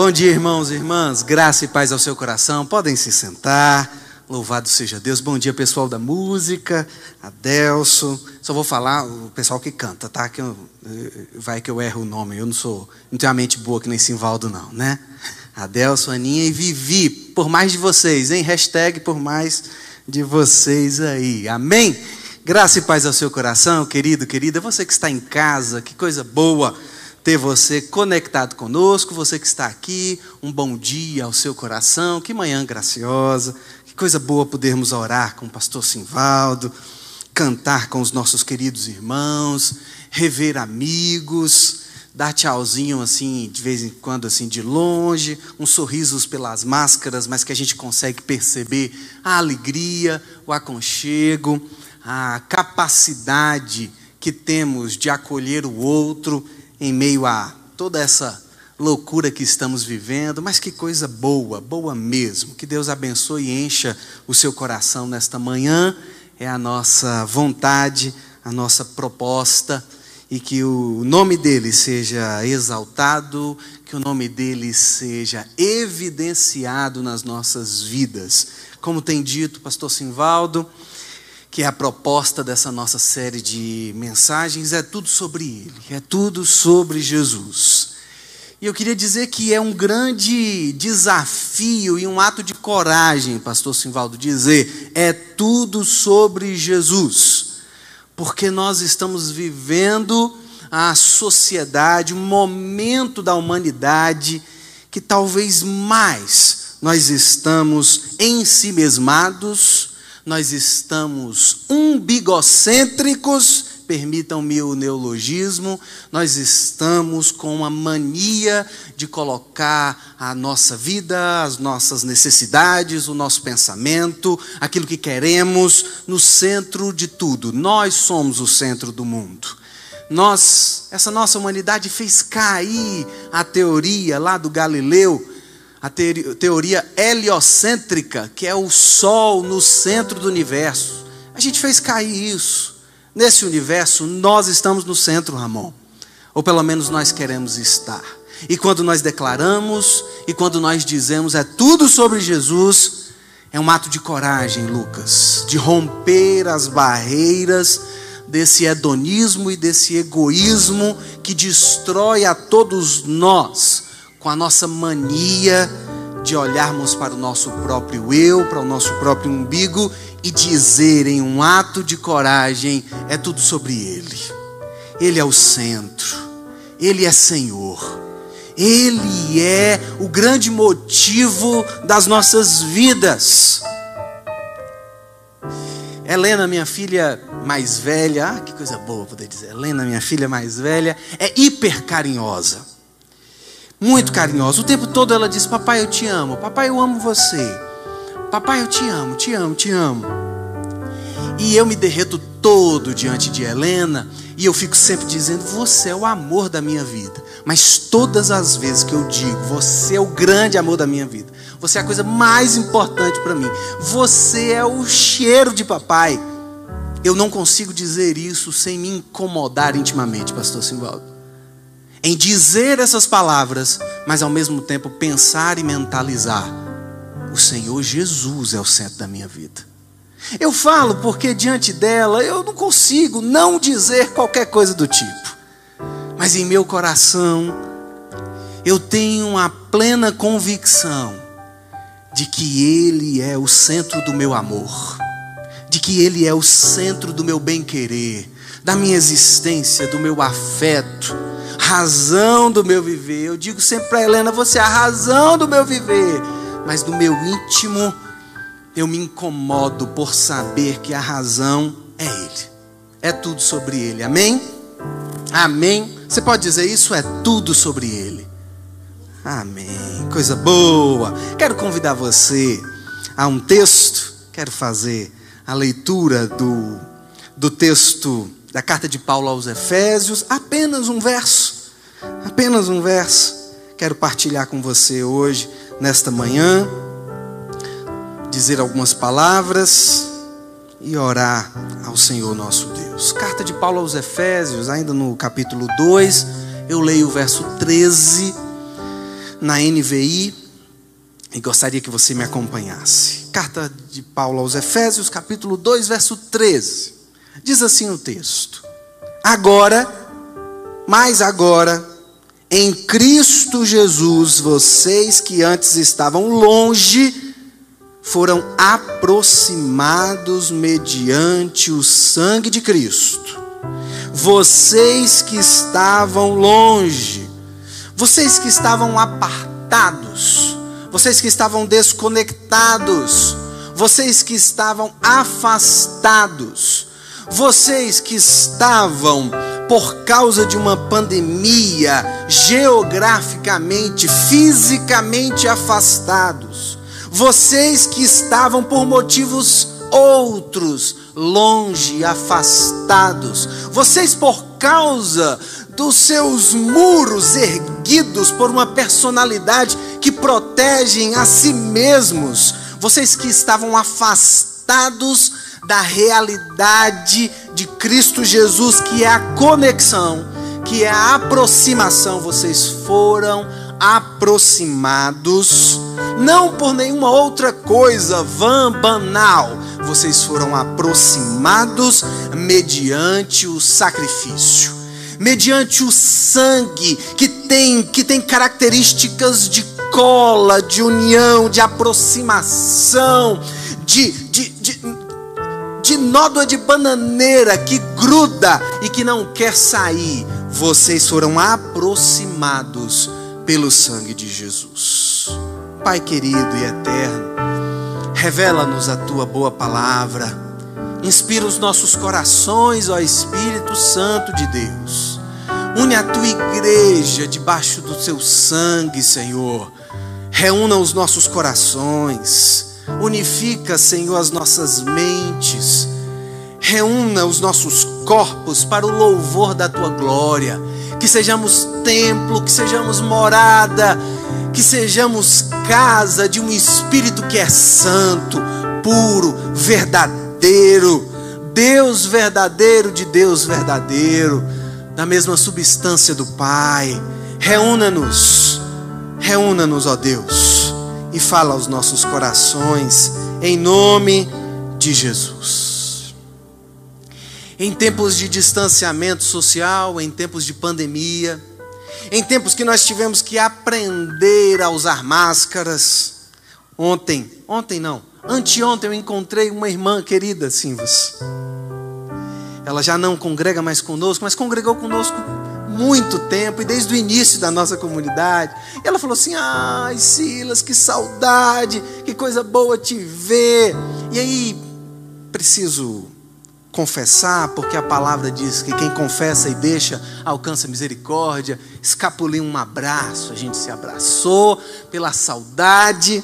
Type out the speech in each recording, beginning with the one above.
Bom dia, irmãos e irmãs. Graça e paz ao seu coração. Podem se sentar. Louvado seja Deus. Bom dia, pessoal da música, Adelso. Só vou falar o pessoal que canta, tá? Que eu, vai que eu erro o nome. Eu não sou, não tenho a mente boa que nem Simvaldo, não, né? Adelso, Aninha e Vivi. Por mais de vocês, hein? Hashtag por mais de vocês aí. Amém? Graça e paz ao seu coração, querido, querida. Você que está em casa, que coisa boa ter você conectado conosco, você que está aqui, um bom dia ao seu coração, que manhã graciosa, que coisa boa podermos orar com o pastor Simvaldo, cantar com os nossos queridos irmãos, rever amigos, dar tchauzinho assim, de vez em quando assim de longe, uns sorrisos pelas máscaras, mas que a gente consegue perceber a alegria, o aconchego, a capacidade que temos de acolher o outro em meio a toda essa loucura que estamos vivendo, mas que coisa boa, boa mesmo. Que Deus abençoe e encha o seu coração nesta manhã. É a nossa vontade, a nossa proposta e que o nome dele seja exaltado, que o nome dele seja evidenciado nas nossas vidas. Como tem dito o pastor Simvaldo, que é a proposta dessa nossa série de mensagens, é tudo sobre Ele, é tudo sobre Jesus. E eu queria dizer que é um grande desafio e um ato de coragem, Pastor Simvaldo, dizer é tudo sobre Jesus, porque nós estamos vivendo a sociedade, um momento da humanidade que talvez mais nós estamos ensimesmados nós estamos umbigocêntricos, permitam-me o neologismo, nós estamos com uma mania de colocar a nossa vida, as nossas necessidades, o nosso pensamento, aquilo que queremos, no centro de tudo. Nós somos o centro do mundo. Nós, essa nossa humanidade fez cair a teoria lá do Galileu a teoria heliocêntrica, que é o Sol no centro do universo. A gente fez cair isso. Nesse universo, nós estamos no centro, Ramon. Ou pelo menos nós queremos estar. E quando nós declaramos, e quando nós dizemos é tudo sobre Jesus, é um ato de coragem, Lucas, de romper as barreiras desse hedonismo e desse egoísmo que destrói a todos nós com a nossa mania de olharmos para o nosso próprio eu, para o nosso próprio umbigo e dizer em um ato de coragem: é tudo sobre Ele. Ele é o centro, Ele é Senhor, Ele é o grande motivo das nossas vidas. Helena, minha filha mais velha, ah, que coisa boa poder dizer. Helena, minha filha mais velha, é hiper carinhosa muito carinhosa. O tempo todo ela diz: Papai, eu te amo. Papai, eu amo você. Papai, eu te amo, te amo, te amo. E eu me derreto todo diante de Helena e eu fico sempre dizendo: Você é o amor da minha vida. Mas todas as vezes que eu digo: Você é o grande amor da minha vida. Você é a coisa mais importante para mim. Você é o cheiro de papai. Eu não consigo dizer isso sem me incomodar intimamente, Pastor Simvaldo em dizer essas palavras, mas ao mesmo tempo pensar e mentalizar: o Senhor Jesus é o centro da minha vida. Eu falo porque diante dela eu não consigo não dizer qualquer coisa do tipo, mas em meu coração eu tenho a plena convicção de que Ele é o centro do meu amor, de que Ele é o centro do meu bem-querer, da minha existência, do meu afeto razão do meu viver. Eu digo sempre para Helena: você é a razão do meu viver. Mas no meu íntimo, eu me incomodo por saber que a razão é Ele. É tudo sobre Ele. Amém? Amém. Você pode dizer isso? É tudo sobre Ele. Amém. Coisa boa. Quero convidar você a um texto. Quero fazer a leitura do, do texto da carta de Paulo aos Efésios, apenas um verso. Apenas um verso. Quero partilhar com você hoje, nesta manhã, dizer algumas palavras e orar ao Senhor nosso Deus. Carta de Paulo aos Efésios, ainda no capítulo 2, eu leio o verso 13. na NVI e gostaria que você me acompanhasse. Carta de Paulo aos Efésios, capítulo 2, verso 13. Diz assim o texto: Agora, mas agora, em Cristo Jesus, vocês que antes estavam longe, foram aproximados mediante o sangue de Cristo. Vocês que estavam longe, vocês que estavam apartados, vocês que estavam desconectados, vocês que estavam afastados, vocês que estavam por causa de uma pandemia, geograficamente, fisicamente afastados, vocês que estavam por motivos outros, longe, afastados, vocês por causa dos seus muros erguidos por uma personalidade que protegem a si mesmos, vocês que estavam afastados da realidade de Cristo Jesus, que é a conexão, que é a aproximação, vocês foram aproximados, não por nenhuma outra coisa vã, banal, vocês foram aproximados mediante o sacrifício, mediante o sangue que tem que tem características de cola, de união, de aproximação, de, de, de, de nódoa de bananeira que gruda e que não quer sair. Vocês foram aproximados pelo sangue de Jesus. Pai querido e eterno, revela-nos a tua boa palavra, inspira os nossos corações, ó Espírito Santo de Deus. Une a tua igreja debaixo do teu sangue, Senhor. Reúna os nossos corações. Unifica, Senhor, as nossas mentes. Reúna os nossos corpos para o louvor da tua glória. Que sejamos templo, que sejamos morada, que sejamos casa de um espírito que é santo, puro, verdadeiro. Deus verdadeiro de Deus verdadeiro, da mesma substância do Pai. Reúna-nos, reúna-nos, ó Deus, e fala aos nossos corações, em nome de Jesus. Em tempos de distanciamento social, em tempos de pandemia, em tempos que nós tivemos que aprender a usar máscaras. Ontem, ontem não, anteontem eu encontrei uma irmã querida, Simvas. Ela já não congrega mais conosco, mas congregou conosco muito tempo e desde o início da nossa comunidade. E ela falou assim: "Ai, Silas, que saudade, que coisa boa te ver". E aí preciso confessar, porque a palavra diz que quem confessa e deixa alcança misericórdia. Escapuliu um abraço, a gente se abraçou pela saudade.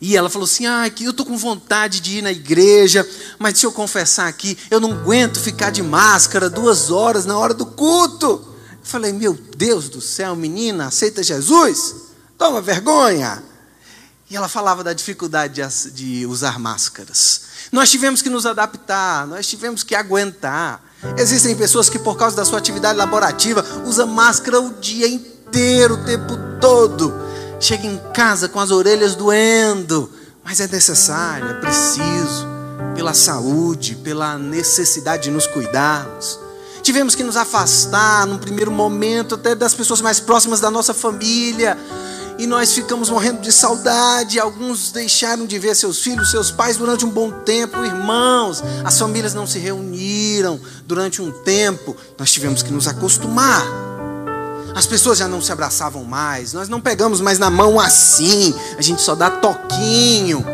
E ela falou assim: Ah, eu tô com vontade de ir na igreja, mas deixa eu confessar aqui, eu não aguento ficar de máscara duas horas na hora do culto. Eu falei: Meu Deus do céu, menina, aceita Jesus? Toma vergonha. E ela falava da dificuldade de, de usar máscaras. Nós tivemos que nos adaptar, nós tivemos que aguentar. Existem pessoas que, por causa da sua atividade laborativa, usam máscara o dia inteiro, o tempo todo. Chega em casa com as orelhas doendo, mas é necessário, é preciso, pela saúde, pela necessidade de nos cuidarmos. Tivemos que nos afastar, num primeiro momento, até das pessoas mais próximas da nossa família e nós ficamos morrendo de saudade. Alguns deixaram de ver seus filhos, seus pais durante um bom tempo, irmãos. As famílias não se reuniram durante um tempo. Nós tivemos que nos acostumar. As pessoas já não se abraçavam mais. Nós não pegamos mais na mão assim. A gente só dá toquinho.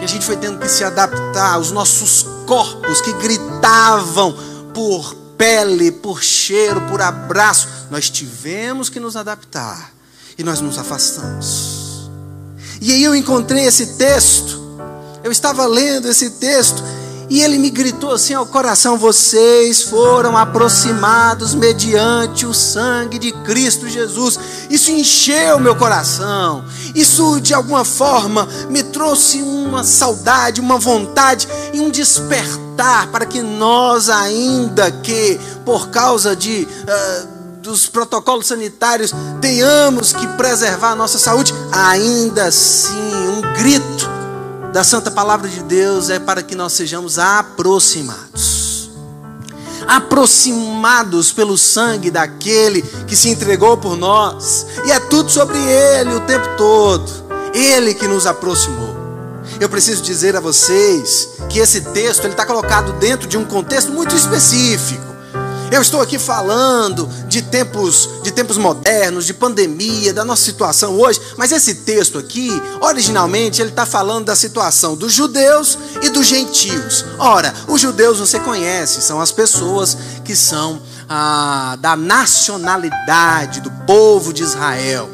E a gente foi tendo que se adaptar. Os nossos corpos que gritavam por pele, por cheiro, por abraço. Nós tivemos que nos adaptar e nós nos afastamos. E aí eu encontrei esse texto, eu estava lendo esse texto, e ele me gritou assim ao coração: vocês foram aproximados mediante o sangue de Cristo Jesus. Isso encheu meu coração. Isso de alguma forma me trouxe uma saudade, uma vontade e um despertar para que nós, ainda que por causa de. Uh, dos protocolos sanitários, tenhamos que preservar a nossa saúde, ainda assim, um grito da Santa Palavra de Deus é para que nós sejamos aproximados. Aproximados pelo sangue daquele que se entregou por nós, e é tudo sobre ele o tempo todo, ele que nos aproximou. Eu preciso dizer a vocês que esse texto está colocado dentro de um contexto muito específico. Eu estou aqui falando de tempos, de tempos modernos, de pandemia, da nossa situação hoje, mas esse texto aqui, originalmente, ele está falando da situação dos judeus e dos gentios. Ora, os judeus você conhece, são as pessoas que são ah, da nacionalidade do povo de Israel.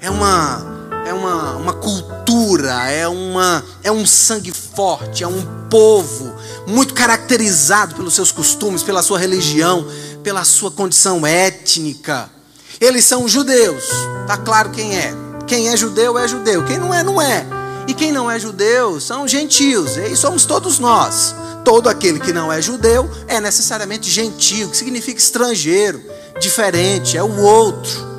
É uma, é uma, uma cultura, é, uma, é um sangue forte, é um povo muito caracterizado pelos seus costumes, pela sua religião, pela sua condição étnica. Eles são judeus, tá claro quem é. Quem é judeu é judeu, quem não é, não é. E quem não é judeu são gentios, e somos todos nós. Todo aquele que não é judeu é necessariamente gentio, que significa estrangeiro, diferente, é o outro.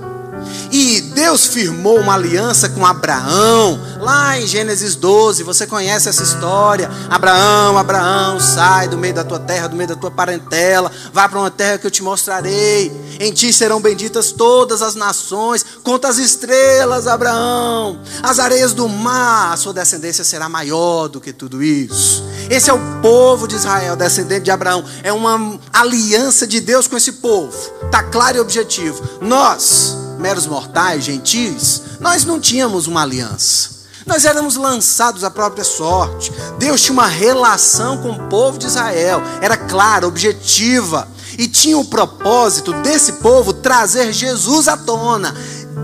E Deus firmou uma aliança com Abraão, lá em Gênesis 12, você conhece essa história. Abraão, Abraão, sai do meio da tua terra, do meio da tua parentela, vai para uma terra que eu te mostrarei. Em ti serão benditas todas as nações, conta as estrelas, Abraão, as areias do mar, a sua descendência será maior do que tudo isso. Esse é o povo de Israel, descendente de Abraão. É uma aliança de Deus com esse povo. Tá claro e objetivo. Nós meros mortais, gentis, nós não tínhamos uma aliança. Nós éramos lançados à própria sorte. Deus tinha uma relação com o povo de Israel, era clara, objetiva, e tinha o propósito desse povo trazer Jesus à tona.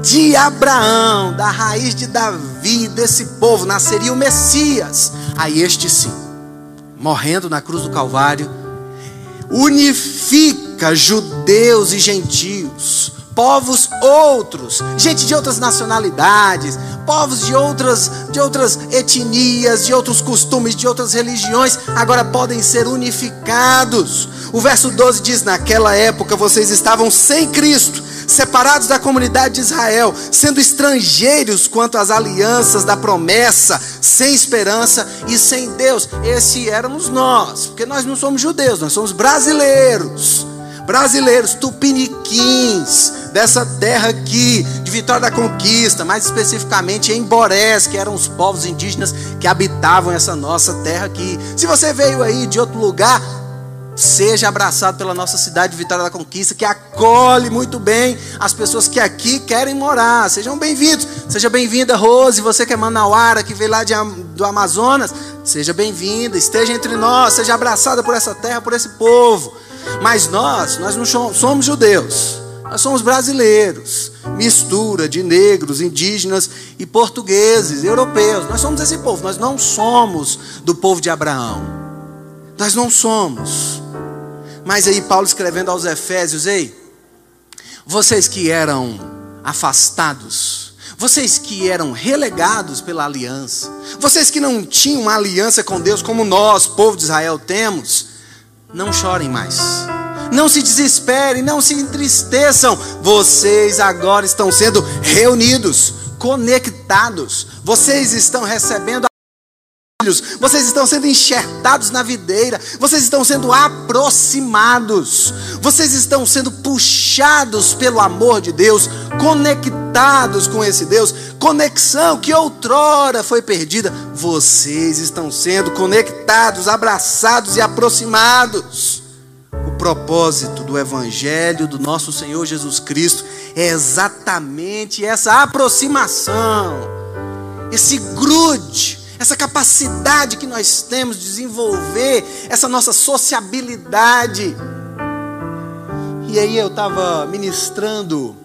De Abraão, da raiz de Davi, desse povo, nasceria o Messias. Aí este sim, morrendo na cruz do Calvário, unifica judeus e gentios povos outros, gente de outras nacionalidades, povos de outras, de outras etnias, de outros costumes, de outras religiões, agora podem ser unificados. O verso 12 diz: Naquela época vocês estavam sem Cristo, separados da comunidade de Israel, sendo estrangeiros quanto às alianças da promessa, sem esperança e sem Deus. Esse éramos nós, porque nós não somos judeus, nós somos brasileiros brasileiros tupiniquins dessa terra aqui, de Vitória da Conquista, mais especificamente em Borés, que eram os povos indígenas que habitavam essa nossa terra aqui. Se você veio aí de outro lugar, seja abraçado pela nossa cidade de Vitória da Conquista, que acolhe muito bem as pessoas que aqui querem morar. Sejam bem-vindos. Seja bem-vinda, Rose, você que é manauara, que veio lá de, do Amazonas. Seja bem-vinda, esteja entre nós, seja abraçada por essa terra, por esse povo. Mas nós, nós não somos judeus. Nós somos brasileiros, mistura de negros, indígenas e portugueses, europeus. Nós somos esse povo, nós não somos do povo de Abraão. Nós não somos. Mas aí Paulo escrevendo aos Efésios, ei, vocês que eram afastados, vocês que eram relegados pela aliança, vocês que não tinham uma aliança com Deus como nós, povo de Israel, temos, não chorem mais. Não se desesperem, não se entristeçam. Vocês agora estão sendo reunidos, conectados. Vocês estão recebendo vocês estão sendo enxertados na videira, vocês estão sendo aproximados, vocês estão sendo puxados pelo amor de Deus, conectados com esse Deus, conexão que outrora foi perdida, vocês estão sendo conectados, abraçados e aproximados. O propósito do Evangelho do nosso Senhor Jesus Cristo é exatamente essa aproximação, esse grude essa capacidade que nós temos de desenvolver essa nossa sociabilidade. E aí eu estava ministrando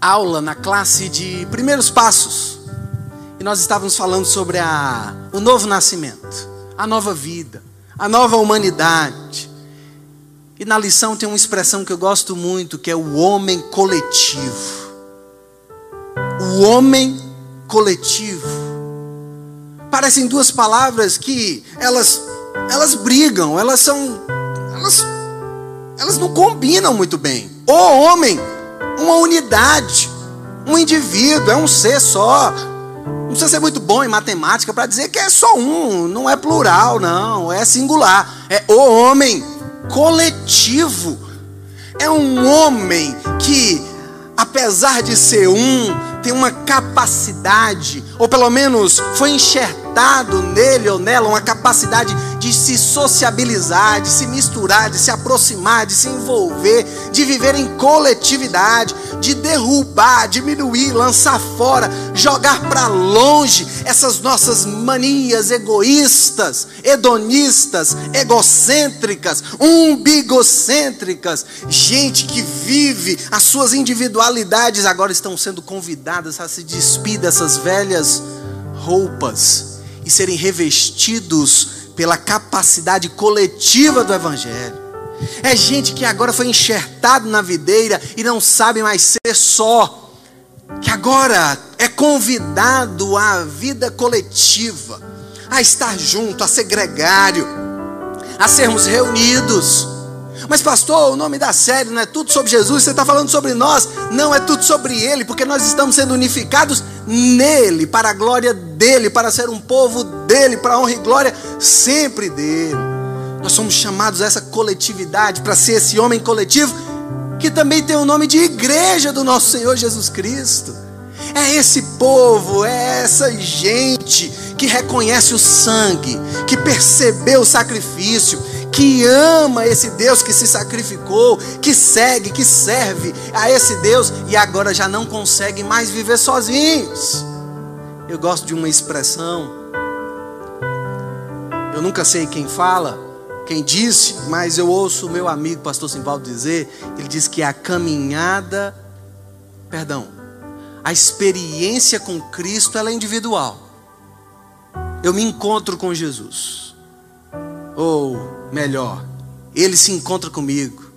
aula na classe de primeiros passos. E nós estávamos falando sobre a, o novo nascimento, a nova vida, a nova humanidade. E na lição tem uma expressão que eu gosto muito, que é o homem coletivo. O homem coletivo. Parecem duas palavras que elas elas brigam, elas são elas elas não combinam muito bem. o homem, uma unidade, um indivíduo, é um ser só. Não precisa ser muito bom em matemática para dizer que é só um, não é plural, não, é singular. É o homem coletivo. É um homem que, apesar de ser um, tem uma capacidade, ou pelo menos foi enxertado nele ou nela uma capacidade de se sociabilizar, de se misturar, de se aproximar, de se envolver, de viver em coletividade, de derrubar, diminuir, lançar fora, jogar para longe essas nossas manias egoístas, hedonistas, egocêntricas, umbigocêntricas. Gente que vive as suas individualidades agora estão sendo convidadas a se despir dessas velhas roupas e serem revestidos pela capacidade coletiva do Evangelho. É gente que agora foi enxertado na videira e não sabe mais ser só, que agora é convidado à vida coletiva, a estar junto, a ser gregário, a sermos reunidos. Mas, pastor, o nome da série não é tudo sobre Jesus, você está falando sobre nós. Não é tudo sobre Ele, porque nós estamos sendo unificados nele, para a glória dele, para ser um povo dele, para a honra e glória sempre dele. Nós somos chamados a essa coletividade, para ser esse homem coletivo, que também tem o nome de igreja do nosso Senhor Jesus Cristo. É esse povo, é essa gente que reconhece o sangue, que percebeu o sacrifício, que ama esse Deus que se sacrificou, que segue, que serve a esse Deus e agora já não consegue mais viver sozinhos. Eu gosto de uma expressão, eu nunca sei quem fala, quem disse, mas eu ouço o meu amigo pastor Simvaldo dizer, ele diz que a caminhada, perdão, a experiência com Cristo ela é individual. Eu me encontro com Jesus. Ou melhor, ele se encontra comigo.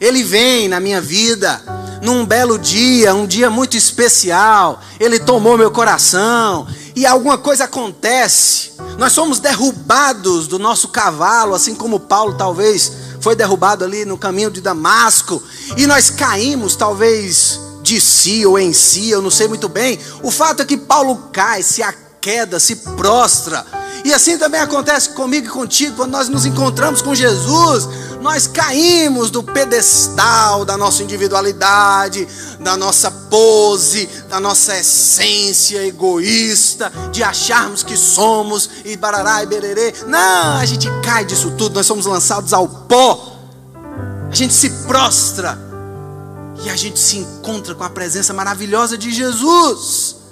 Ele vem na minha vida num belo dia, um dia muito especial. Ele tomou meu coração e alguma coisa acontece. Nós somos derrubados do nosso cavalo, assim como Paulo talvez foi derrubado ali no caminho de Damasco, e nós caímos talvez de si ou em si, eu não sei muito bem. O fato é que Paulo cai, se aqueda, se prostra e assim também acontece comigo e contigo quando nós nos encontramos com Jesus. Nós caímos do pedestal da nossa individualidade, da nossa pose, da nossa essência egoísta, de acharmos que somos e barará e bererê. Não, a gente cai disso tudo, nós somos lançados ao pó. A gente se prostra e a gente se encontra com a presença maravilhosa de Jesus.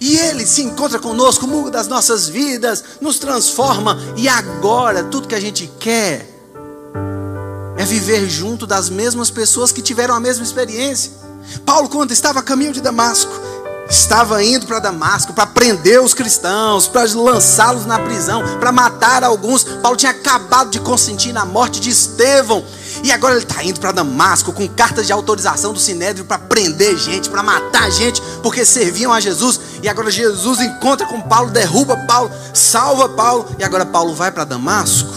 E Ele se encontra conosco, muda as nossas vidas, nos transforma. E agora, tudo que a gente quer é viver junto das mesmas pessoas que tiveram a mesma experiência. Paulo, quando estava a caminho de Damasco, estava indo para Damasco para prender os cristãos, para lançá-los na prisão, para matar alguns. Paulo tinha acabado de consentir na morte de Estevão. E agora ele está indo para Damasco com cartas de autorização do Sinédrio para prender gente, para matar gente, porque serviam a Jesus. E agora Jesus encontra com Paulo, derruba Paulo, salva Paulo. E agora Paulo vai para Damasco.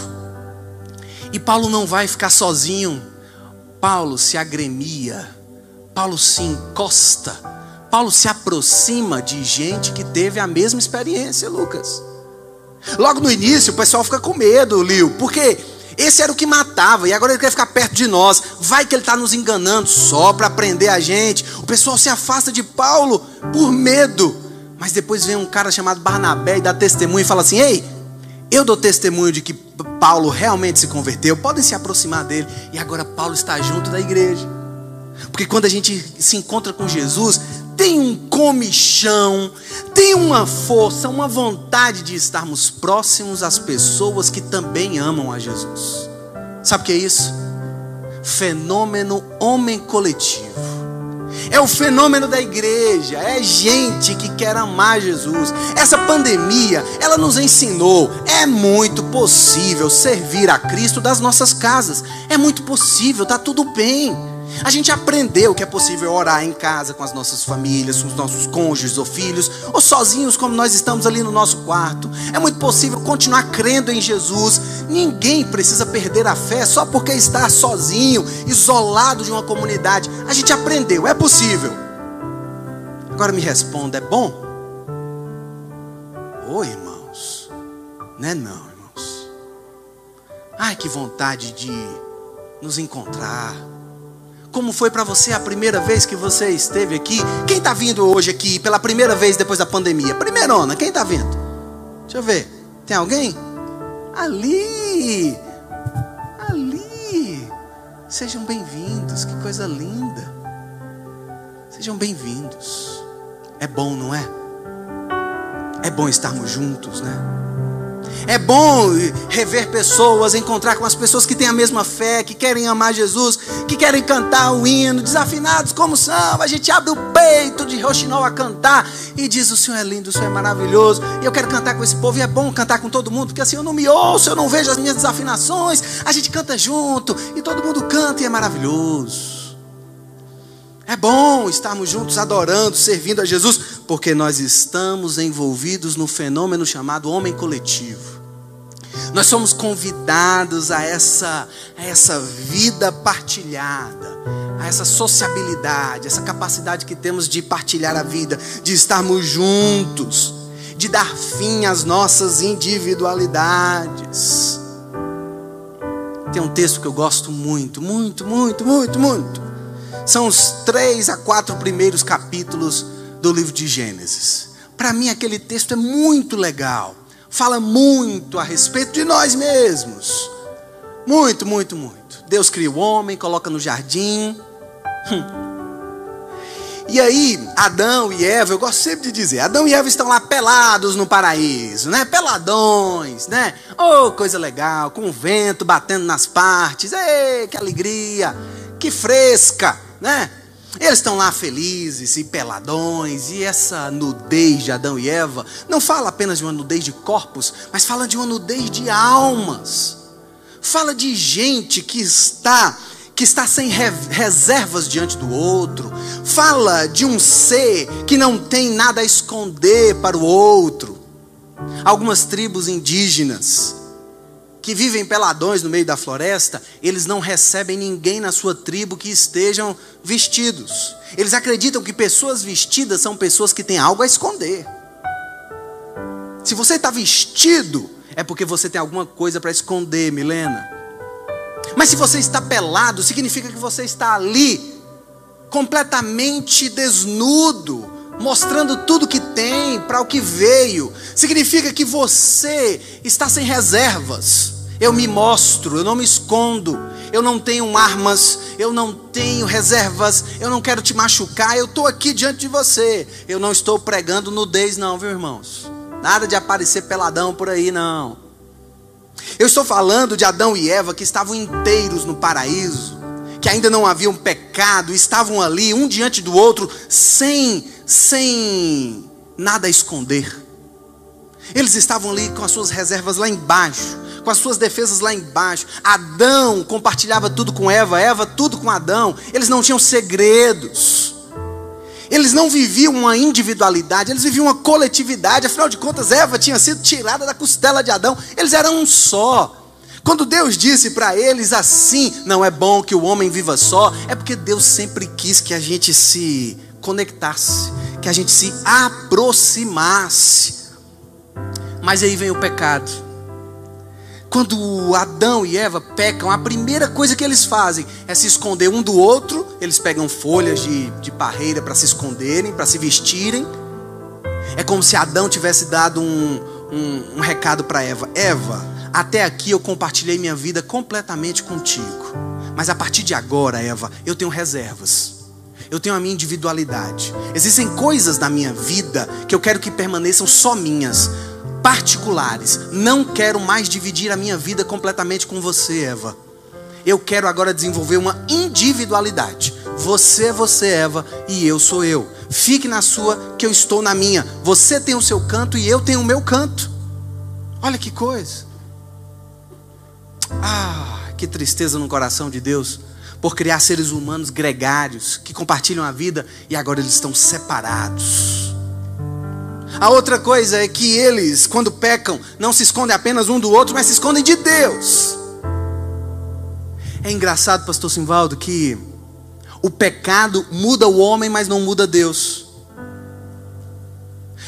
E Paulo não vai ficar sozinho. Paulo se agremia. Paulo se encosta. Paulo se aproxima de gente que teve a mesma experiência, Lucas. Logo no início, o pessoal fica com medo, Lio, porque esse era o que matava, e agora ele quer ficar perto de nós. Vai que ele está nos enganando só para prender a gente. O pessoal se afasta de Paulo por medo. Mas depois vem um cara chamado Barnabé e dá testemunho e fala assim: Ei, eu dou testemunho de que Paulo realmente se converteu. Podem se aproximar dele. E agora Paulo está junto da igreja. Porque quando a gente se encontra com Jesus, tem um comichão, tem uma força, uma vontade de estarmos próximos às pessoas que também amam a Jesus. Sabe o que é isso? Fenômeno homem coletivo. É o fenômeno da igreja, é gente que quer amar Jesus. Essa pandemia, ela nos ensinou, é muito possível servir a Cristo das nossas casas. É muito possível, tá tudo bem. A gente aprendeu que é possível orar em casa com as nossas famílias, com os nossos cônjuges ou filhos, ou sozinhos, como nós estamos ali no nosso quarto. É muito possível continuar crendo em Jesus. Ninguém precisa perder a fé só porque está sozinho, isolado de uma comunidade. A gente aprendeu, é possível. Agora me responda, é bom? Oi, irmãos. Não é não, irmãos. Ai, que vontade de nos encontrar como foi para você a primeira vez que você esteve aqui? Quem está vindo hoje aqui pela primeira vez depois da pandemia? Primeirona, quem está vindo? Deixa eu ver. Tem alguém? Ali! Ali! Sejam bem-vindos, que coisa linda. Sejam bem-vindos. É bom, não é? É bom estarmos juntos, né? É bom rever pessoas, encontrar com as pessoas que têm a mesma fé, que querem amar Jesus, que querem cantar o hino, desafinados como são. A gente abre o peito de Rochinol a cantar e diz: O Senhor é lindo, o Senhor é maravilhoso. E eu quero cantar com esse povo. E é bom cantar com todo mundo, porque assim eu não me ouço, eu não vejo as minhas desafinações. A gente canta junto e todo mundo canta e é maravilhoso. É bom estarmos juntos adorando, servindo a Jesus, porque nós estamos envolvidos no fenômeno chamado homem coletivo. Nós somos convidados a essa, a essa vida partilhada, a essa sociabilidade, essa capacidade que temos de partilhar a vida, de estarmos juntos, de dar fim às nossas individualidades. Tem um texto que eu gosto muito, muito, muito, muito, muito. São os três a quatro primeiros capítulos do livro de Gênesis. Para mim, aquele texto é muito legal fala muito a respeito de nós mesmos. Muito, muito, muito. Deus cria o homem, coloca no jardim. Hum. E aí, Adão e Eva, eu gosto sempre de dizer, Adão e Eva estão lá pelados no paraíso, né? Peladões, né? Oh, coisa legal, com o vento batendo nas partes. Ei, que alegria, que fresca, né? Eles estão lá felizes e peladões, e essa nudez de Adão e Eva não fala apenas de uma nudez de corpos, mas fala de uma nudez de almas. Fala de gente que está que está sem reservas diante do outro. Fala de um ser que não tem nada a esconder para o outro. Algumas tribos indígenas que vivem peladões no meio da floresta, eles não recebem ninguém na sua tribo que estejam vestidos. Eles acreditam que pessoas vestidas são pessoas que têm algo a esconder. Se você está vestido, é porque você tem alguma coisa para esconder, Milena. Mas se você está pelado, significa que você está ali completamente desnudo, mostrando tudo que tem, para o que veio. Significa que você está sem reservas. Eu me mostro, eu não me escondo. Eu não tenho armas, eu não tenho reservas, eu não quero te machucar. Eu estou aqui diante de você. Eu não estou pregando nudez, não, viu, irmãos? Nada de aparecer peladão por aí, não. Eu estou falando de Adão e Eva que estavam inteiros no paraíso, que ainda não haviam pecado, estavam ali um diante do outro, sem sem nada a esconder. Eles estavam ali com as suas reservas lá embaixo, com as suas defesas lá embaixo. Adão compartilhava tudo com Eva, Eva tudo com Adão. Eles não tinham segredos. Eles não viviam uma individualidade, eles viviam uma coletividade. Afinal de contas, Eva tinha sido tirada da costela de Adão. Eles eram um só. Quando Deus disse para eles assim: não é bom que o homem viva só, é porque Deus sempre quis que a gente se conectasse, que a gente se aproximasse. Mas aí vem o pecado. Quando Adão e Eva pecam, a primeira coisa que eles fazem é se esconder um do outro. Eles pegam folhas de, de parreira para se esconderem, para se vestirem. É como se Adão tivesse dado um, um, um recado para Eva: Eva, até aqui eu compartilhei minha vida completamente contigo. Mas a partir de agora, Eva, eu tenho reservas eu tenho a minha individualidade. Existem coisas na minha vida que eu quero que permaneçam só minhas, particulares. Não quero mais dividir a minha vida completamente com você, Eva. Eu quero agora desenvolver uma individualidade. Você é você, Eva, e eu sou eu. Fique na sua, que eu estou na minha. Você tem o seu canto e eu tenho o meu canto. Olha que coisa. Ah, que tristeza no coração de Deus por criar seres humanos gregários, que compartilham a vida e agora eles estão separados. A outra coisa é que eles, quando pecam, não se escondem apenas um do outro, mas se escondem de Deus. É engraçado, pastor Simvaldo, que o pecado muda o homem, mas não muda Deus.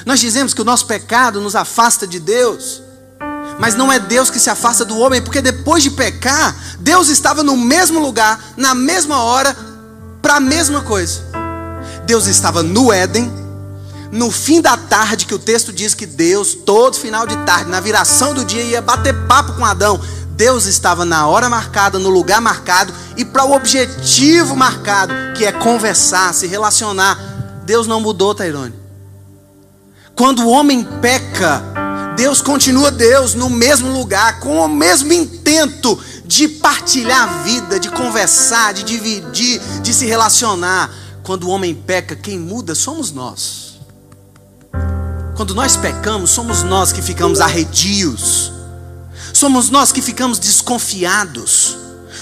Nós dizemos que o nosso pecado nos afasta de Deus, mas não é Deus que se afasta do homem, porque depois de pecar, Deus estava no mesmo lugar, na mesma hora, para a mesma coisa. Deus estava no Éden, no fim da tarde, que o texto diz que Deus, todo final de tarde, na viração do dia, ia bater papo com Adão. Deus estava na hora marcada, no lugar marcado e para o objetivo marcado, que é conversar, se relacionar. Deus não mudou, Tairone. Quando o homem peca, Deus continua Deus no mesmo lugar, com o mesmo intento de partilhar a vida, de conversar, de dividir, de se relacionar. Quando o homem peca, quem muda somos nós. Quando nós pecamos, somos nós que ficamos arredios. Somos nós que ficamos desconfiados.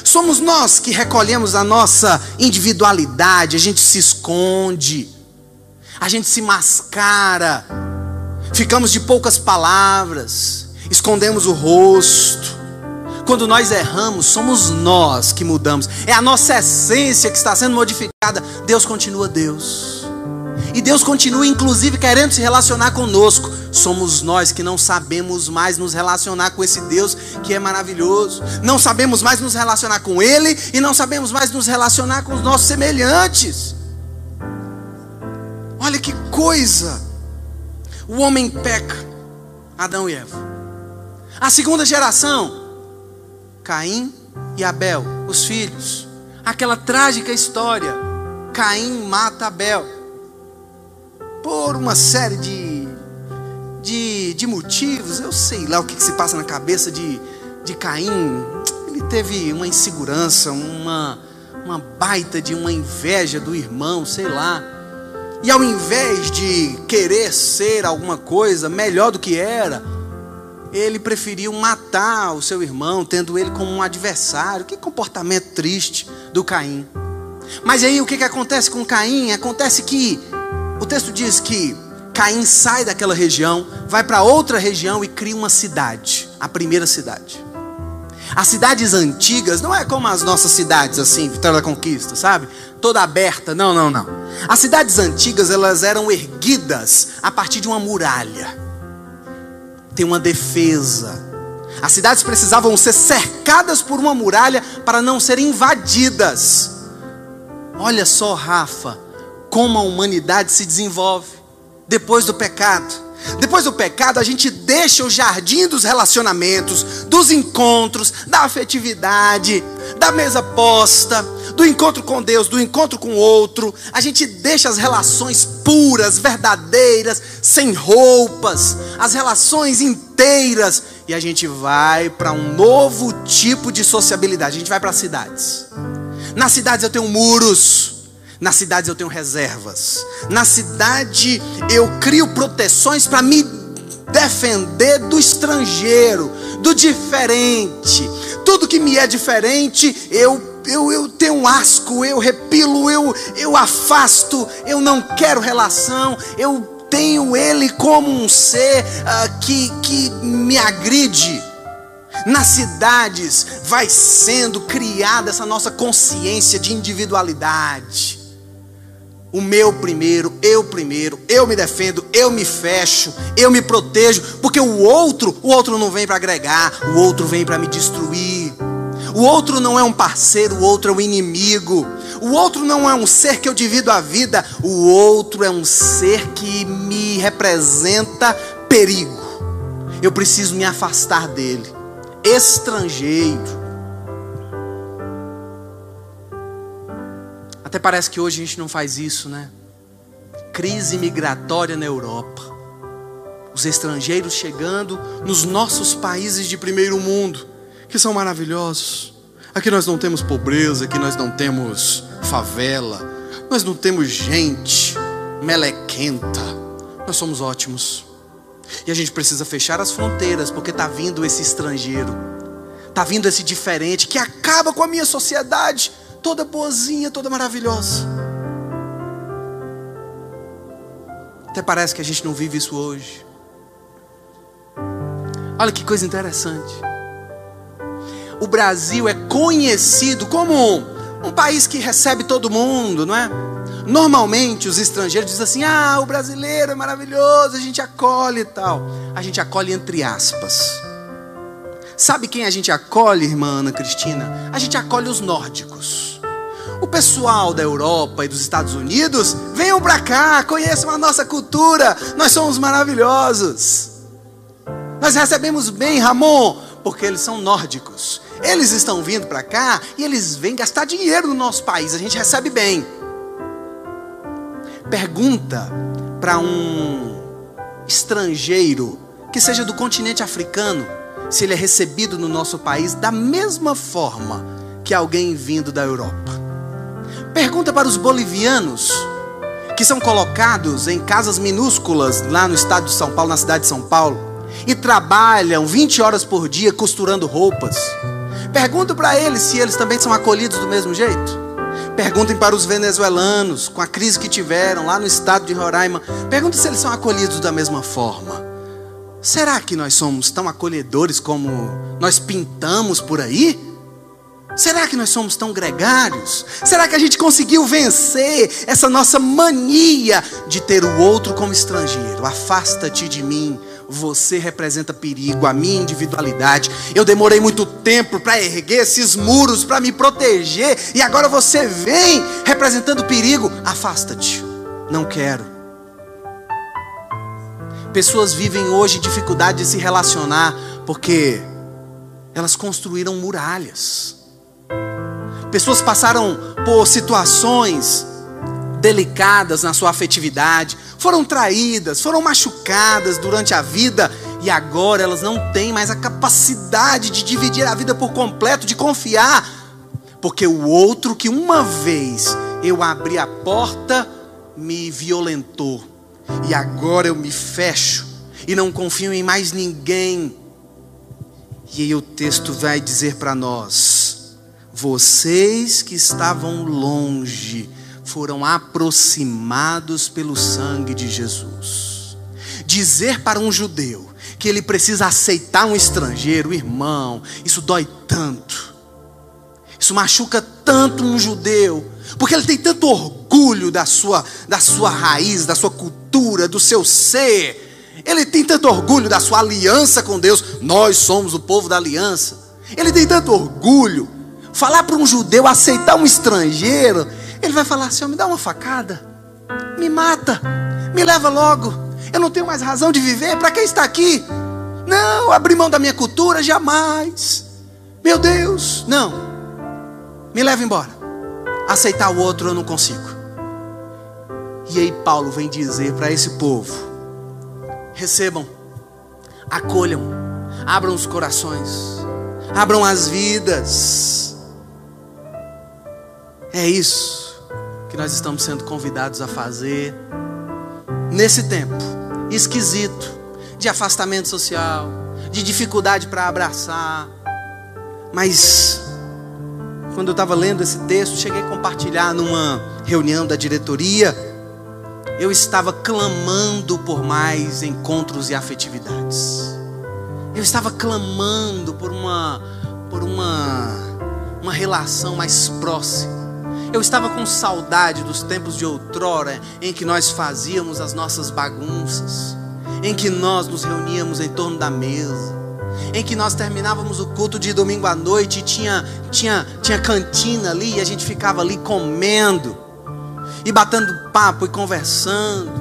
Somos nós que recolhemos a nossa individualidade, a gente se esconde, a gente se mascara, ficamos de poucas palavras, escondemos o rosto. Quando nós erramos, somos nós que mudamos, é a nossa essência que está sendo modificada. Deus continua Deus. E Deus continua, inclusive, querendo se relacionar conosco. Somos nós que não sabemos mais nos relacionar com esse Deus que é maravilhoso. Não sabemos mais nos relacionar com Ele e não sabemos mais nos relacionar com os nossos semelhantes. Olha que coisa! O homem peca, Adão e Eva. A segunda geração, Caim e Abel, os filhos. Aquela trágica história: Caim mata Abel por uma série de, de, de motivos, eu sei lá o que, que se passa na cabeça de, de Caim. Ele teve uma insegurança, uma, uma baita de uma inveja do irmão, sei lá. E ao invés de querer ser alguma coisa melhor do que era, ele preferiu matar o seu irmão, tendo ele como um adversário. Que comportamento triste do Caim. Mas aí o que, que acontece com Caim? Acontece que o texto diz que Caim sai daquela região, vai para outra região e cria uma cidade, a primeira cidade. As cidades antigas não é como as nossas cidades assim, Vitória da Conquista, sabe? Toda aberta, não, não, não. As cidades antigas, elas eram erguidas a partir de uma muralha. Tem uma defesa. As cidades precisavam ser cercadas por uma muralha para não serem invadidas. Olha só, Rafa, como a humanidade se desenvolve depois do pecado. Depois do pecado, a gente deixa o jardim dos relacionamentos, dos encontros, da afetividade, da mesa posta, do encontro com Deus, do encontro com o outro. A gente deixa as relações puras, verdadeiras, sem roupas, as relações inteiras, e a gente vai para um novo tipo de sociabilidade. A gente vai para as cidades. Nas cidades eu tenho muros nas cidades eu tenho reservas. Na cidade eu crio proteções para me defender do estrangeiro, do diferente. Tudo que me é diferente, eu eu, eu tenho um asco, eu repilo, eu, eu afasto, eu não quero relação, eu tenho ele como um ser uh, que, que me agride. Nas cidades vai sendo criada essa nossa consciência de individualidade o meu primeiro, eu primeiro, eu me defendo, eu me fecho, eu me protejo, porque o outro, o outro não vem para agregar, o outro vem para me destruir. O outro não é um parceiro, o outro é um inimigo. O outro não é um ser que eu divido a vida, o outro é um ser que me representa perigo. Eu preciso me afastar dele. Estrangeiro. Até parece que hoje a gente não faz isso, né? Crise migratória na Europa. Os estrangeiros chegando nos nossos países de primeiro mundo, que são maravilhosos. Aqui nós não temos pobreza, aqui nós não temos favela, nós não temos gente melequenta. Nós somos ótimos. E a gente precisa fechar as fronteiras, porque está vindo esse estrangeiro, está vindo esse diferente que acaba com a minha sociedade toda boazinha, toda maravilhosa. Até parece que a gente não vive isso hoje. Olha que coisa interessante. O Brasil é conhecido como um país que recebe todo mundo, não é? Normalmente os estrangeiros dizem assim: ah, o brasileiro é maravilhoso, a gente acolhe e tal. A gente acolhe entre aspas. Sabe quem a gente acolhe, irmã Ana Cristina? A gente acolhe os nórdicos. O pessoal da Europa e dos Estados Unidos, venham para cá, conheçam a nossa cultura, nós somos maravilhosos. Nós recebemos bem, Ramon, porque eles são nórdicos. Eles estão vindo para cá e eles vêm gastar dinheiro no nosso país, a gente recebe bem. Pergunta para um estrangeiro que seja do continente africano se ele é recebido no nosso país da mesma forma que alguém vindo da Europa. Pergunta para os bolivianos que são colocados em casas minúsculas lá no estado de São Paulo, na cidade de São Paulo, e trabalham 20 horas por dia costurando roupas. Pergunta para eles se eles também são acolhidos do mesmo jeito. Perguntem para os venezuelanos, com a crise que tiveram lá no estado de Roraima, perguntem se eles são acolhidos da mesma forma. Será que nós somos tão acolhedores como nós pintamos por aí? Será que nós somos tão gregários? Será que a gente conseguiu vencer essa nossa mania de ter o outro como estrangeiro? Afasta-te de mim, você representa perigo, a minha individualidade. Eu demorei muito tempo para erguer esses muros, para me proteger, e agora você vem representando perigo. Afasta-te, não quero. Pessoas vivem hoje dificuldade de se relacionar porque elas construíram muralhas. Pessoas passaram por situações delicadas na sua afetividade, foram traídas, foram machucadas durante a vida e agora elas não têm mais a capacidade de dividir a vida por completo, de confiar, porque o outro que uma vez eu abri a porta me violentou e agora eu me fecho e não confio em mais ninguém. E aí o texto vai dizer para nós: vocês que estavam longe, foram aproximados pelo sangue de Jesus. Dizer para um judeu que ele precisa aceitar um estrangeiro, irmão, isso dói tanto. Isso machuca tanto um judeu, porque ele tem tanto orgulho da sua, da sua raiz, da sua cultura, do seu ser. Ele tem tanto orgulho da sua aliança com Deus. Nós somos o povo da aliança. Ele tem tanto orgulho. Falar para um judeu aceitar um estrangeiro ele vai falar assim: me dá uma facada, me mata, me leva logo. Eu não tenho mais razão de viver, para que está aqui? Não, abrir mão da minha cultura, jamais. Meu Deus, não. Me leva embora. Aceitar o outro eu não consigo. E aí Paulo vem dizer para esse povo: recebam, acolham, abram os corações, abram as vidas. É isso que nós estamos sendo convidados a fazer nesse tempo esquisito de afastamento social, de dificuldade para abraçar. Mas quando eu estava lendo esse texto, cheguei a compartilhar numa reunião da diretoria, eu estava clamando por mais encontros e afetividades. Eu estava clamando por uma por uma uma relação mais próxima eu estava com saudade dos tempos de outrora em que nós fazíamos as nossas bagunças, em que nós nos reuníamos em torno da mesa, em que nós terminávamos o culto de domingo à noite e tinha, tinha, tinha cantina ali e a gente ficava ali comendo e batendo papo e conversando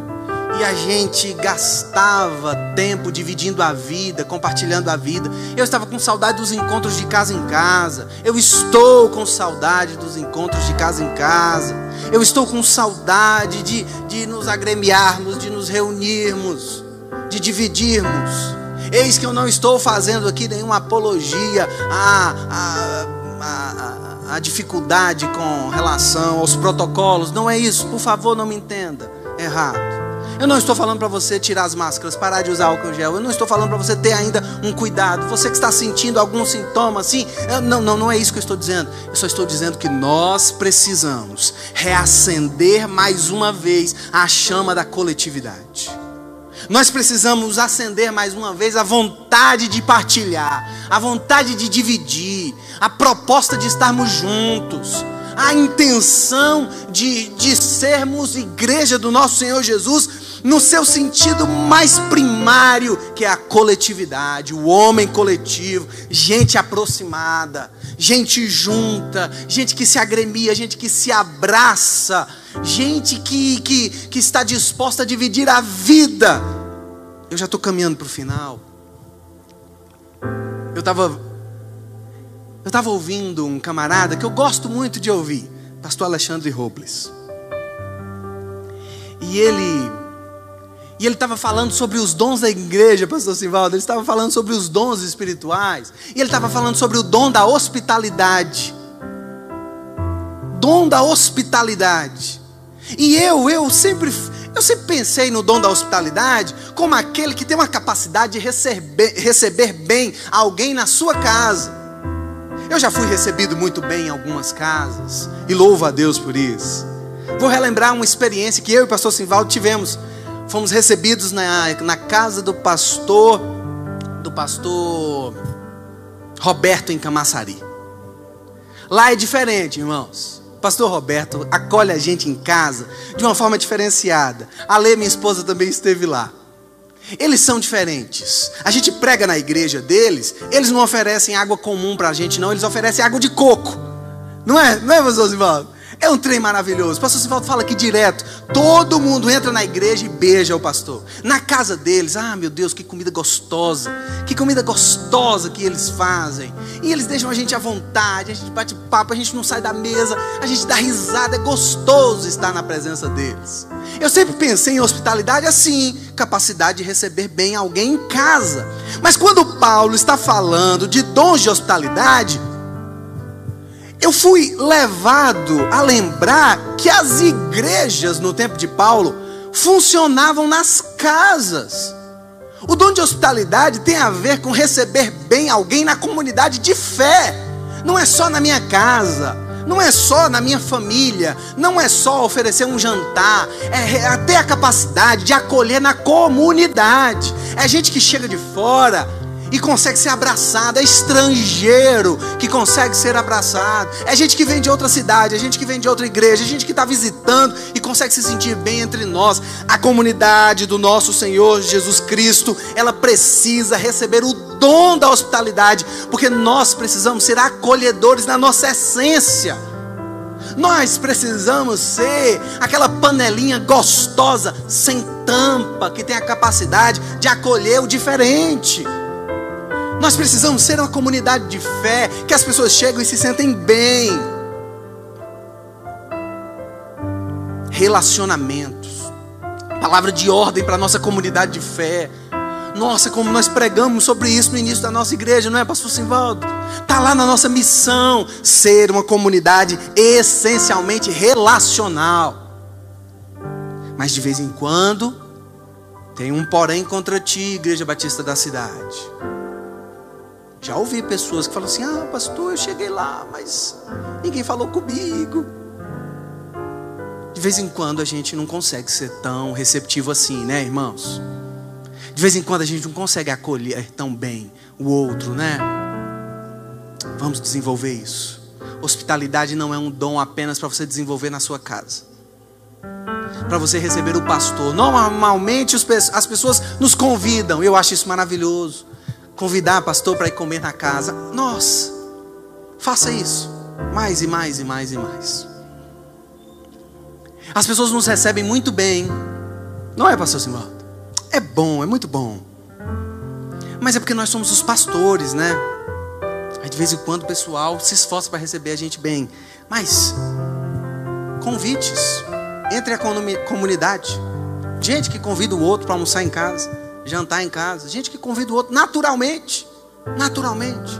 e a gente gastava tempo dividindo a vida, compartilhando a vida. Eu estava com saudade dos encontros de casa em casa. Eu estou com saudade dos encontros de casa em casa. Eu estou com saudade de, de nos agremiarmos, de nos reunirmos, de dividirmos. Eis que eu não estou fazendo aqui nenhuma apologia à, à, à, à dificuldade com relação aos protocolos. Não é isso, por favor, não me entenda errado. Eu não estou falando para você tirar as máscaras, parar de usar álcool gel. Eu não estou falando para você ter ainda um cuidado. Você que está sentindo algum sintoma assim, não, não, não é isso que eu estou dizendo. Eu só estou dizendo que nós precisamos reacender mais uma vez a chama da coletividade. Nós precisamos acender mais uma vez a vontade de partilhar, a vontade de dividir, a proposta de estarmos juntos a intenção de, de sermos igreja do nosso Senhor Jesus no seu sentido mais primário, que é a coletividade, o homem coletivo, gente aproximada, gente junta, gente que se agremia, gente que se abraça, gente que, que, que está disposta a dividir a vida. Eu já estou caminhando para o final. Eu estava eu estava ouvindo um camarada que eu gosto muito de ouvir, pastor Alexandre Robles. E ele e ele estava falando sobre os dons da igreja, pastor Sivaldo. Ele estava falando sobre os dons espirituais. E ele estava falando sobre o dom da hospitalidade. Dom da hospitalidade. E eu, eu sempre, eu sempre pensei no dom da hospitalidade como aquele que tem uma capacidade de receber, receber bem alguém na sua casa. Eu já fui recebido muito bem em algumas casas e louvo a Deus por isso. Vou relembrar uma experiência que eu e o pastor Simvaldo tivemos. Fomos recebidos na, na casa do pastor, do pastor Roberto em Camaçari. Lá é diferente, irmãos. Pastor Roberto acolhe a gente em casa de uma forma diferenciada. A Lê, minha esposa, também esteve lá. Eles são diferentes. A gente prega na igreja deles, eles não oferecem água comum para a gente, não, eles oferecem água de coco. Não é? Não é, pastor Sivaldo? É um trem maravilhoso. O pastor Sivaldo fala aqui direto. Todo mundo entra na igreja e beija o pastor. Na casa deles, ah, meu Deus, que comida gostosa. Que comida gostosa que eles fazem. E eles deixam a gente à vontade, a gente bate papo, a gente não sai da mesa, a gente dá risada. É gostoso estar na presença deles. Eu sempre pensei em hospitalidade assim, capacidade de receber bem alguém em casa. Mas quando Paulo está falando de dons de hospitalidade, eu fui levado a lembrar que as igrejas no tempo de Paulo funcionavam nas casas. O dom de hospitalidade tem a ver com receber bem alguém na comunidade de fé. Não é só na minha casa, não é só na minha família, não é só oferecer um jantar, é até a capacidade de acolher na comunidade. É gente que chega de fora, e consegue ser abraçado, é estrangeiro que consegue ser abraçado, é gente que vem de outra cidade, é gente que vem de outra igreja, é gente que está visitando e consegue se sentir bem entre nós. A comunidade do nosso Senhor Jesus Cristo, ela precisa receber o dom da hospitalidade, porque nós precisamos ser acolhedores na nossa essência. Nós precisamos ser aquela panelinha gostosa, sem tampa, que tem a capacidade de acolher o diferente. Nós precisamos ser uma comunidade de fé, que as pessoas chegam e se sentem bem. Relacionamentos, palavra de ordem para a nossa comunidade de fé. Nossa, como nós pregamos sobre isso no início da nossa igreja, não é, Pastor Simvaldo? Está lá na nossa missão, ser uma comunidade essencialmente relacional. Mas de vez em quando, tem um porém contra ti, Igreja Batista da cidade. Já ouvi pessoas que falam assim: ah, pastor, eu cheguei lá, mas ninguém falou comigo. De vez em quando a gente não consegue ser tão receptivo assim, né, irmãos? De vez em quando a gente não consegue acolher tão bem o outro, né? Vamos desenvolver isso. Hospitalidade não é um dom apenas para você desenvolver na sua casa. Para você receber o pastor. Normalmente as pessoas nos convidam, eu acho isso maravilhoso convidar pastor para ir comer na casa. Nossa, faça isso. Mais e mais e mais e mais. As pessoas nos recebem muito bem. Não é, pastor Simão? É bom, é muito bom. Mas é porque nós somos os pastores, né? Aí de vez em quando o pessoal se esforça para receber a gente bem. Mas convites entre a comunidade. Gente que convida o outro para almoçar em casa jantar em casa. Gente que convida o outro naturalmente. Naturalmente.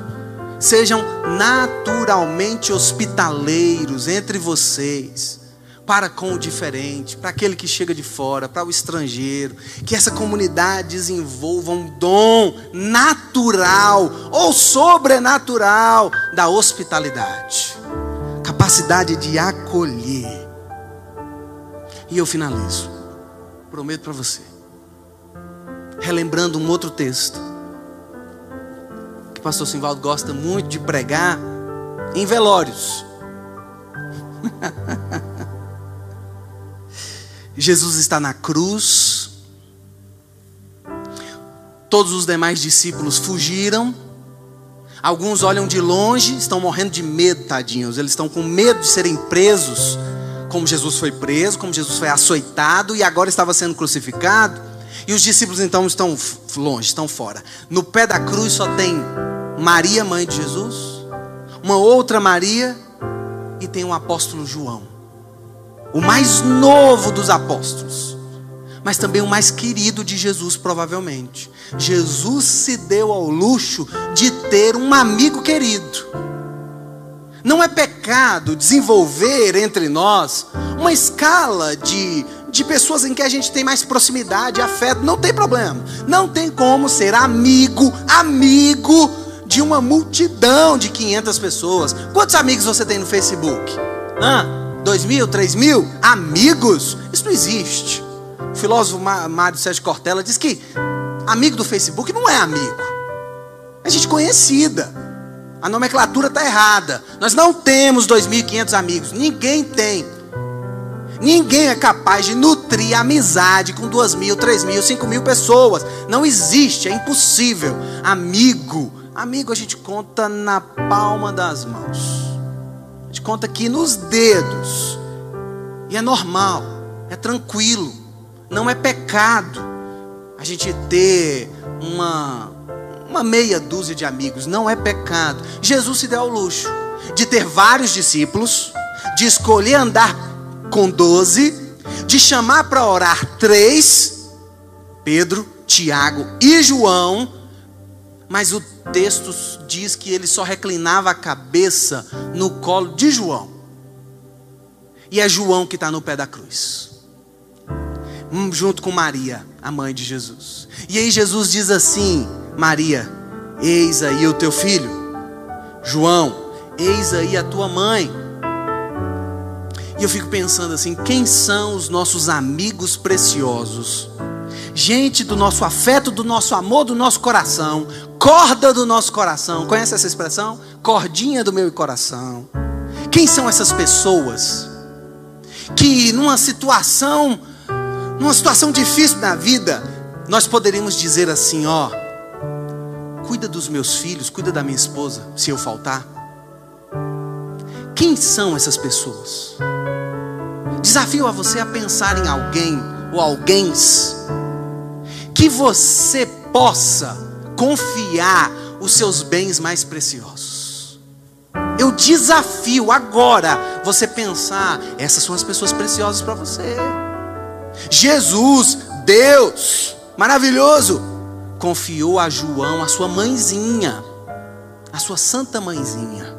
Sejam naturalmente hospitaleiros entre vocês. para com o diferente, para aquele que chega de fora, para o estrangeiro, que essa comunidade desenvolva um dom natural ou sobrenatural da hospitalidade, capacidade de acolher. E eu finalizo, prometo para você, relembrando um outro texto, que o pastor Simvaldo gosta muito de pregar em velórios. Jesus está na cruz. Todos os demais discípulos fugiram. Alguns olham de longe, estão morrendo de medo, tadinhos. Eles estão com medo de serem presos, como Jesus foi preso, como Jesus foi açoitado e agora estava sendo crucificado. E os discípulos então estão longe, estão fora. No pé da cruz só tem Maria, mãe de Jesus, uma outra Maria e tem o apóstolo João o mais novo dos apóstolos, mas também o mais querido de Jesus, provavelmente. Jesus se deu ao luxo de ter um amigo querido. Não é pecado desenvolver entre nós uma escala de, de pessoas em que a gente tem mais proximidade, afeto, não tem problema. Não tem como ser amigo, amigo de uma multidão de 500 pessoas. Quantos amigos você tem no Facebook? Hã? dois mil, três mil amigos, isso não existe. O filósofo Mário Sérgio Cortella diz que amigo do Facebook não é amigo, é gente conhecida. A nomenclatura está errada. Nós não temos 2.500 amigos, ninguém tem. Ninguém é capaz de nutrir amizade com duas mil, três mil, cinco mil pessoas. Não existe, é impossível. Amigo, amigo a gente conta na palma das mãos gente conta aqui nos dedos. E é normal, é tranquilo, não é pecado a gente ter uma, uma meia dúzia de amigos, não é pecado. Jesus se deu ao luxo de ter vários discípulos, de escolher andar com doze, de chamar para orar três, Pedro, Tiago e João, mas o texto diz que ele só reclinava a cabeça no colo de João. E é João que está no pé da cruz, hum, junto com Maria, a mãe de Jesus. E aí Jesus diz assim: Maria, eis aí o teu filho. João, eis aí a tua mãe. E eu fico pensando assim: quem são os nossos amigos preciosos? Gente do nosso afeto, do nosso amor, do nosso coração, corda do nosso coração. Conhece essa expressão? Cordinha do meu coração. Quem são essas pessoas que numa situação, numa situação difícil na vida, nós poderíamos dizer assim, ó, cuida dos meus filhos, cuida da minha esposa, se eu faltar. Quem são essas pessoas? Desafio a você a pensar em alguém ou alguém que você possa confiar os seus bens mais preciosos. Eu desafio agora você pensar, essas são as pessoas preciosas para você. Jesus, Deus, maravilhoso, confiou a João, a sua mãezinha, a sua santa mãezinha,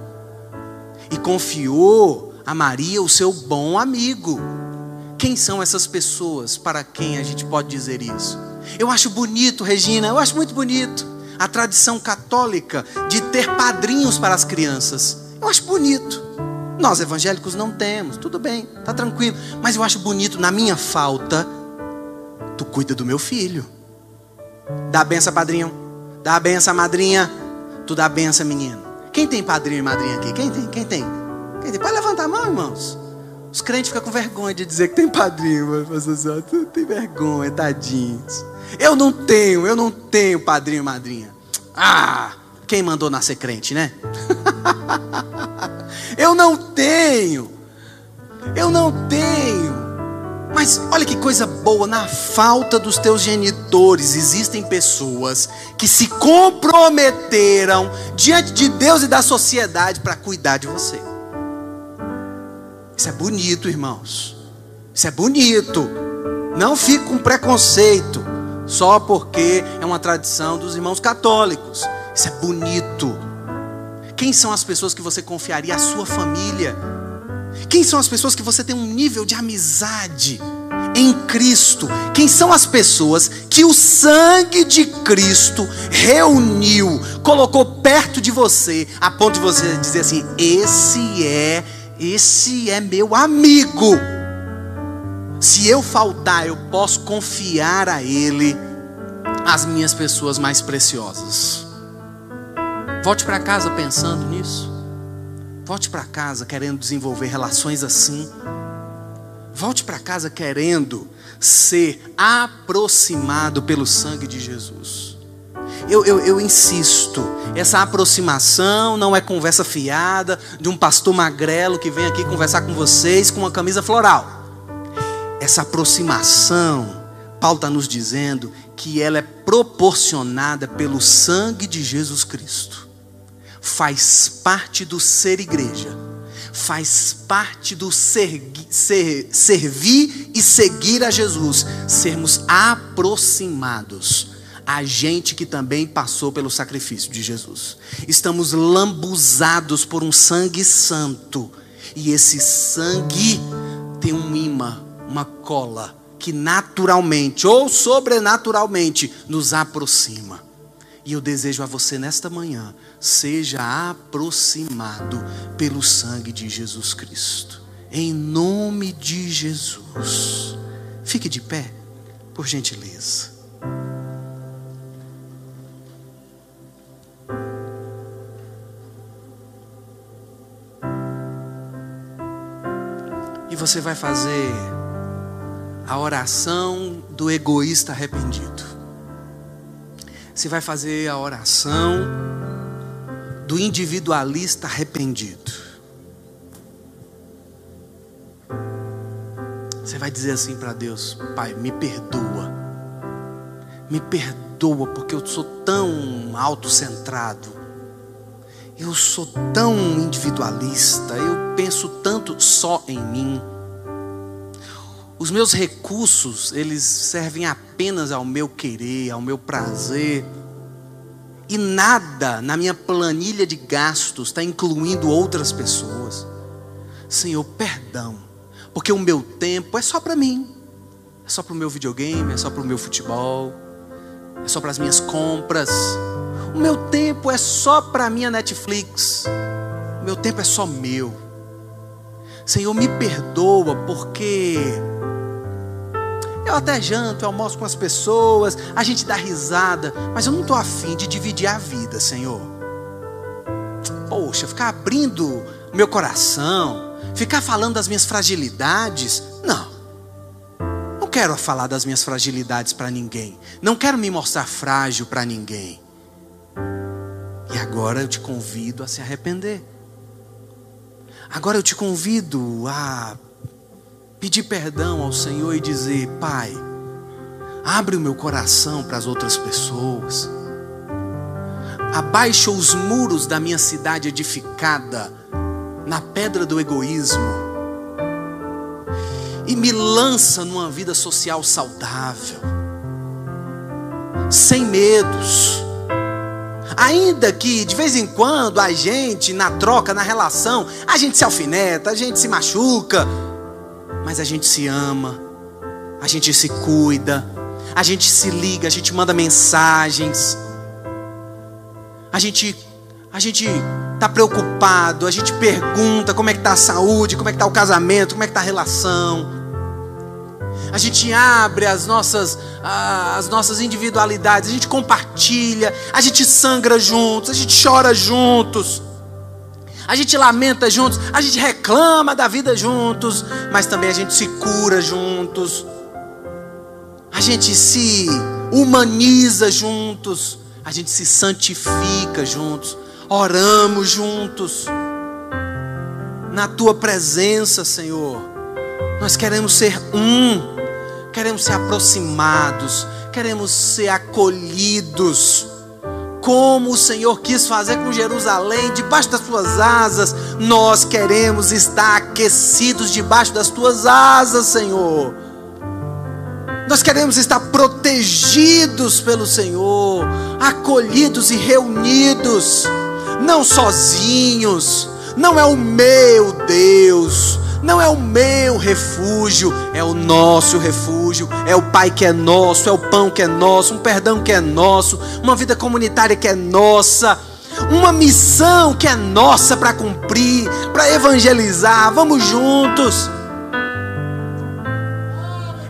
e confiou a Maria, o seu bom amigo. Quem são essas pessoas para quem a gente pode dizer isso? Eu acho bonito, Regina, eu acho muito bonito a tradição católica de ter padrinhos para as crianças. Eu acho bonito. Nós evangélicos não temos, tudo bem, tá tranquilo. Mas eu acho bonito, na minha falta, tu cuida do meu filho. Dá a benção, padrinho. Dá a benção, madrinha. Tu dá a benção, menino. Quem tem padrinho e madrinha aqui? Quem tem? Quem tem? Quem tem? Pode levantar a mão, irmãos. Os crentes ficam com vergonha de dizer que tem padrinho, mas só tem vergonha, tadinhos. Eu não tenho, eu não tenho padrinho, madrinha. Ah, quem mandou nascer crente, né? eu não tenho. Eu não tenho. Mas olha que coisa boa, na falta dos teus genitores, existem pessoas que se comprometeram diante de Deus e da sociedade para cuidar de você. Isso é bonito, irmãos. Isso é bonito. Não fique com preconceito só porque é uma tradição dos irmãos católicos. Isso é bonito. Quem são as pessoas que você confiaria a sua família? Quem são as pessoas que você tem um nível de amizade em Cristo? Quem são as pessoas que o sangue de Cristo reuniu, colocou perto de você, a ponto de você dizer assim: esse é, esse é meu amigo. Se eu faltar, eu posso confiar a Ele as minhas pessoas mais preciosas. Volte para casa pensando nisso. Volte para casa querendo desenvolver relações assim. Volte para casa querendo ser aproximado pelo sangue de Jesus. Eu, eu, eu, insisto, essa aproximação não é conversa fiada de um pastor magrelo que vem aqui conversar com vocês com uma camisa floral. Essa aproximação, Paulo está nos dizendo que ela é proporcionada pelo sangue de Jesus Cristo. Faz parte do ser igreja, faz parte do ser, ser, servir e seguir a Jesus, sermos aproximados a gente que também passou pelo sacrifício de Jesus. Estamos lambuzados por um sangue santo, e esse sangue tem um imã uma cola que naturalmente ou sobrenaturalmente nos aproxima. E eu desejo a você nesta manhã, seja aproximado pelo sangue de Jesus Cristo. Em nome de Jesus. Fique de pé, por gentileza. E você vai fazer a oração do egoísta arrependido. Você vai fazer a oração do individualista arrependido. Você vai dizer assim para Deus: Pai, me perdoa. Me perdoa porque eu sou tão autocentrado. Eu sou tão individualista. Eu penso tanto só em mim. Os meus recursos, eles servem apenas ao meu querer, ao meu prazer. E nada na minha planilha de gastos está incluindo outras pessoas. Senhor, perdão, porque o meu tempo é só para mim, é só para o meu videogame, é só para o meu futebol, é só para as minhas compras. O meu tempo é só para a minha Netflix, o meu tempo é só meu. Senhor, me perdoa porque eu até janto, eu almoço com as pessoas, a gente dá risada, mas eu não estou afim de dividir a vida, Senhor. Poxa, ficar abrindo meu coração, ficar falando das minhas fragilidades, não. Não quero falar das minhas fragilidades para ninguém. Não quero me mostrar frágil para ninguém. E agora eu te convido a se arrepender. Agora eu te convido a pedir perdão ao Senhor e dizer: Pai, abre o meu coração para as outras pessoas, abaixa os muros da minha cidade edificada na pedra do egoísmo e me lança numa vida social saudável, sem medos. Ainda que de vez em quando a gente, na troca, na relação, a gente se alfineta, a gente se machuca, mas a gente se ama, a gente se cuida, a gente se liga, a gente manda mensagens, a gente a gente tá preocupado, a gente pergunta como é que tá a saúde, como é que tá o casamento, como é que tá a relação. A gente abre as nossas, as nossas individualidades, a gente compartilha, a gente sangra juntos, a gente chora juntos a gente lamenta juntos, a gente reclama da vida juntos, mas também a gente se cura juntos, a gente se humaniza juntos, a gente se santifica juntos, oramos juntos, na tua presença, Senhor. Nós queremos ser um, queremos ser aproximados, queremos ser acolhidos como o Senhor quis fazer com Jerusalém, debaixo das tuas asas, nós queremos estar aquecidos debaixo das tuas asas, Senhor. Nós queremos estar protegidos pelo Senhor, acolhidos e reunidos, não sozinhos, não é o meu Deus, não é o meu refúgio, é o nosso refúgio, é o Pai que é nosso, é o pão que é nosso, um perdão que é nosso, uma vida comunitária que é nossa, uma missão que é nossa para cumprir, para evangelizar. Vamos juntos.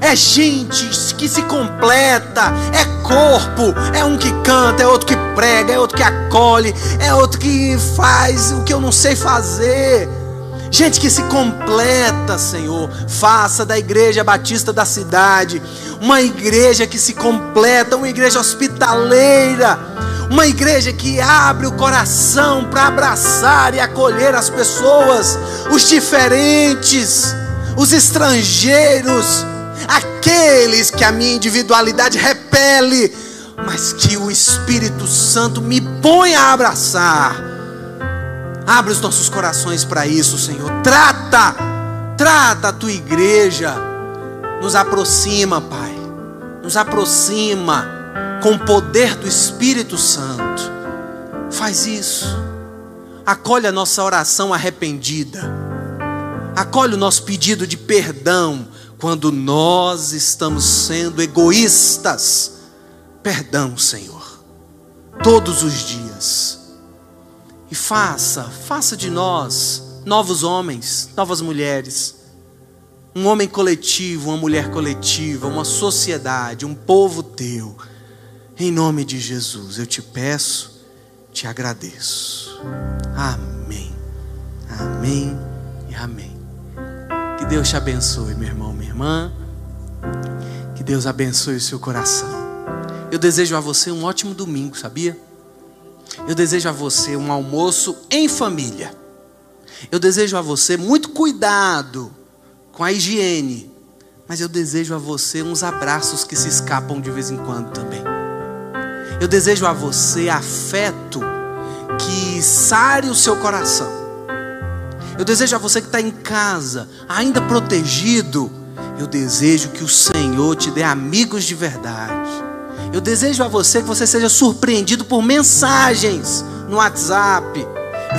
É gente que se completa, é corpo, é um que canta, é outro que prega, é outro que acolhe, é outro que faz o que eu não sei fazer. Gente que se completa, Senhor. Faça da igreja batista da cidade uma igreja que se completa, uma igreja hospitaleira, uma igreja que abre o coração para abraçar e acolher as pessoas, os diferentes, os estrangeiros, aqueles que a minha individualidade repele, mas que o Espírito Santo me põe a abraçar Abre os nossos corações para isso, Senhor. Trata, trata a tua igreja. Nos aproxima, Pai. Nos aproxima com o poder do Espírito Santo. Faz isso. Acolhe a nossa oração arrependida. Acolhe o nosso pedido de perdão quando nós estamos sendo egoístas. Perdão, Senhor, todos os dias. E faça, faça de nós novos homens, novas mulheres. Um homem coletivo, uma mulher coletiva, uma sociedade, um povo teu. Em nome de Jesus, eu te peço, te agradeço. Amém. Amém e amém. Que Deus te abençoe, meu irmão, minha irmã. Que Deus abençoe o seu coração. Eu desejo a você um ótimo domingo, sabia? Eu desejo a você um almoço em família. Eu desejo a você muito cuidado com a higiene. Mas eu desejo a você uns abraços que se escapam de vez em quando também. Eu desejo a você afeto que sare o seu coração. Eu desejo a você que está em casa, ainda protegido. Eu desejo que o Senhor te dê amigos de verdade eu desejo a você que você seja surpreendido por mensagens no WhatsApp,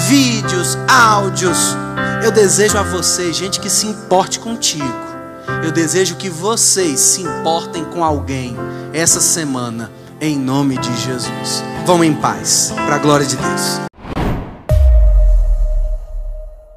vídeos, áudios. Eu desejo a você, gente que se importe contigo. Eu desejo que vocês se importem com alguém essa semana, em nome de Jesus. Vão em paz, para a glória de Deus.